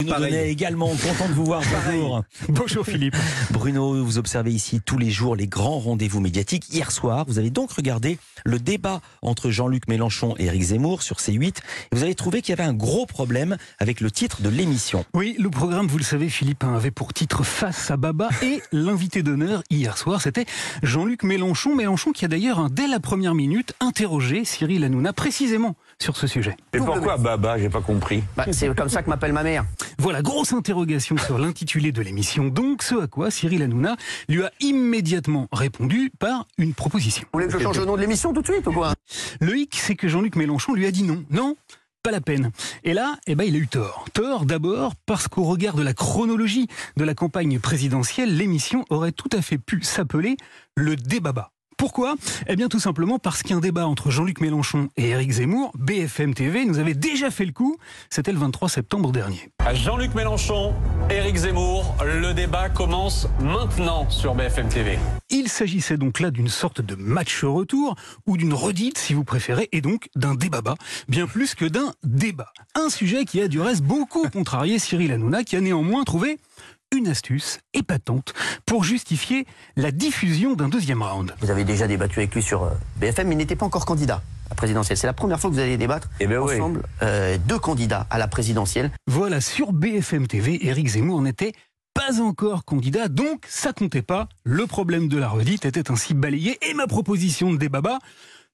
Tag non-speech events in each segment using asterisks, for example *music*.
Bruno Pareil. Donnet également, content de vous voir. Bonjour. *laughs* Bonjour Philippe. Bruno, vous observez ici tous les jours les grands rendez-vous médiatiques. Hier soir, vous avez donc regardé le débat entre Jean-Luc Mélenchon et Éric Zemmour sur C8. Et vous avez trouvé qu'il y avait un gros problème avec le titre de l'émission. Oui, le programme, vous le savez, Philippe, hein, avait pour titre Face à Baba et *laughs* l'invité d'honneur hier soir, c'était Jean-Luc Mélenchon. Mélenchon qui a d'ailleurs, dès la première minute, interrogé Cyril Hanouna précisément sur ce sujet. Et pourquoi Baba? J'ai pas compris. Bah, c'est comme ça que m'appelle ma mère. Voilà, grosse interrogation sur l'intitulé de l'émission. Donc, ce à quoi Cyril Hanouna lui a immédiatement répondu par une proposition. Vous voulez que je change le nom de l'émission tout de suite ou quoi? Le hic, c'est que Jean-Luc Mélenchon lui a dit non. Non, pas la peine. Et là, eh ben, il a eu tort. Tort d'abord parce qu'au regard de la chronologie de la campagne présidentielle, l'émission aurait tout à fait pu s'appeler le débaba. Pourquoi Eh bien tout simplement parce qu'un débat entre Jean-Luc Mélenchon et Éric Zemmour, BFM TV, nous avait déjà fait le coup. C'était le 23 septembre dernier. Jean-Luc Mélenchon, Éric Zemmour, le débat commence maintenant sur BFM TV. Il s'agissait donc là d'une sorte de match retour, ou d'une redite si vous préférez, et donc d'un débaba, bien plus que d'un débat. Un sujet qui a du reste beaucoup *laughs* contrarié Cyril Hanouna, qui a néanmoins trouvé une astuce épatante pour justifier la diffusion d'un deuxième round. Vous avez déjà débattu avec lui sur euh, BFM, mais il n'était pas encore candidat à la présidentielle. C'est la première fois que vous allez débattre Eh ben oui. ensemble euh, deux candidats à la présidentielle. Voilà, sur BFM TV, Éric Zemmour n'était pas encore candidat, donc ça comptait pas. Le problème de la redite était ainsi balayé et ma proposition de débaba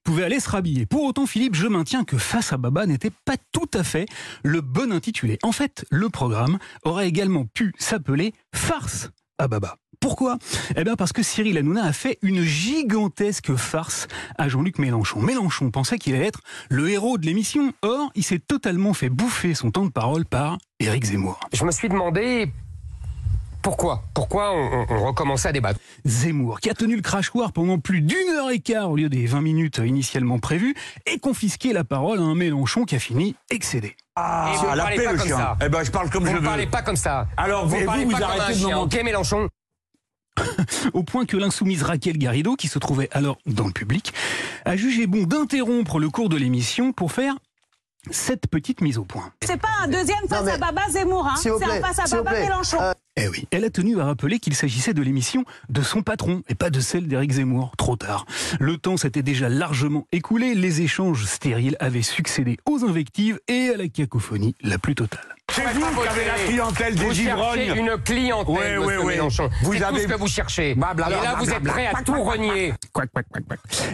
pouvait aller se rhabiller. Pour autant, Philippe, je maintiens que Face à Baba n'était pas tout à fait le bon intitulé. En fait, le programme aurait également pu s'appeler Farce à Baba. Pourquoi? Eh bien parce que Cyril Hanouna a fait une gigantesque farce à Jean-Luc Mélenchon. Mélenchon pensait qu'il allait être le héros de l'émission. Or, il s'est totalement fait bouffer son temps de parole par Éric Zemmour. Je me suis demandé pourquoi, pourquoi on, on- on recommençait à débattre? Zemmour, qui a tenu le crachoir pendant plus d'une heure et quart au lieu des 20 minutes initialement prévues, et confisqué la parole à un Mélenchon qui a fini excédé. Ah, Et vous la parlez paix pas le comme chien. ça. Eh ben, je parle comme Vous je ne veux. parlez pas comme ça. Alors, vous vous, parlez vous, pas vous comme un arrêtez de me ok Mélenchon? *laughs* Au point que l'insoumise Raquel Garrido, qui se trouvait alors dans le public, a jugé bon d'interrompre le cours de l'émission pour faire cette petite mise au point. C'est pas un deuxième face mais- à Baba Zemmour, hein. Vous c'est un face à vous Baba. Mélenchon. Eh. Elle a tenu à rappeler qu'il s'agissait de l'émission de son patron et pas de celle d'Éric Zemmour. Trop tard. Le temps s'était déjà largement écoulé, les échanges stériles avaient succédé aux invectives et à la cacophonie la plus totale. C'est vous qui avez la clientèle Vous des ivrognes. une clientèle, ouais. Mélenchon. Vous C'est avez- tout ce que vous cherchez. Blablabla, Et là, vous êtes prêt à tout renier.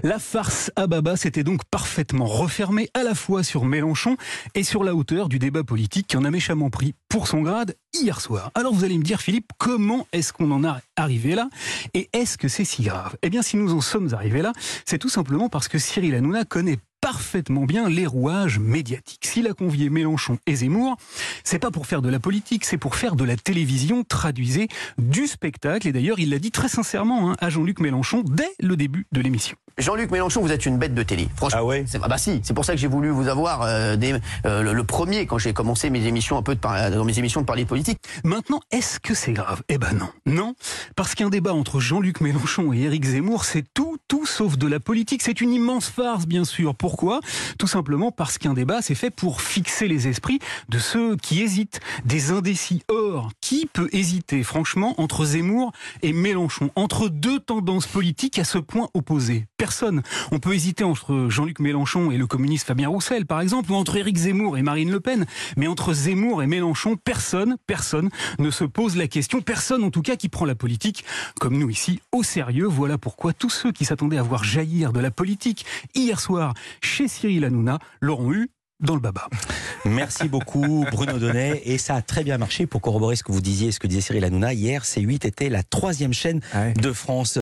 La farce à Baba s'était donc parfaitement refermée à la fois sur Mélenchon et sur la hauteur du débat politique qui en a méchamment pris pour son grade hier soir. Alors vous allez me dire, Philippe, comment est-ce qu'on en est arrivé là Et est-ce que c'est si grave? Eh bien, si nous en sommes arrivés là, c'est tout simplement parce que Cyril Hanouna connaît parfaitement bien les rouages médiatiques. S'il a convié Mélenchon et Zemmour, c'est pas pour faire de la politique, c'est pour faire de la télévision, traduisez du spectacle. Et d'ailleurs, il l'a dit très sincèrement hein, à Jean-Luc Mélenchon dès le début de l'émission. Jean-Luc Mélenchon, vous êtes une bête de télé. Franchement. Ah ouais c'est- bah si, c'est pour ça que j'ai voulu vous avoir euh, dès, euh, le, le premier quand j'ai commencé mes émissions un peu de par- dans mes émissions de parler politique. Maintenant, est-ce que c'est grave? Eh ben non. Non, parce qu'un débat entre Jean-Luc Mélenchon et Éric Zemmour, c'est tout, tout sauf de la politique. C'est une immense farce, bien sûr. Pourquoi? Tout simplement parce qu'un débat, c'est fait pour fixer les esprits de ceux qui hésitent, des indécis. Or, qui peut hésiter, franchement, entre Zemmour et Mélenchon? Entre deux tendances politiques à ce point opposées Personne. On peut hésiter entre Jean-Luc Mélenchon et le communiste Fabien Roussel, par exemple, ou entre Éric Zemmour et Marine Le Pen. Mais entre Zemmour et Mélenchon, personne, personne ne se pose la question. Personne, en tout cas, qui prend la politique, comme nous ici, au sérieux. Voilà pourquoi tous ceux qui s'attendaient à voir jaillir de la politique hier soir chez Cyril Hanouna l'auront eu dans le baba. Merci beaucoup Bruno Donnet et ça a très bien marché pour corroborer ce que vous disiez, ce que disait Cyril Hanouna hier. C8 était la troisième chaîne Ouais. de France.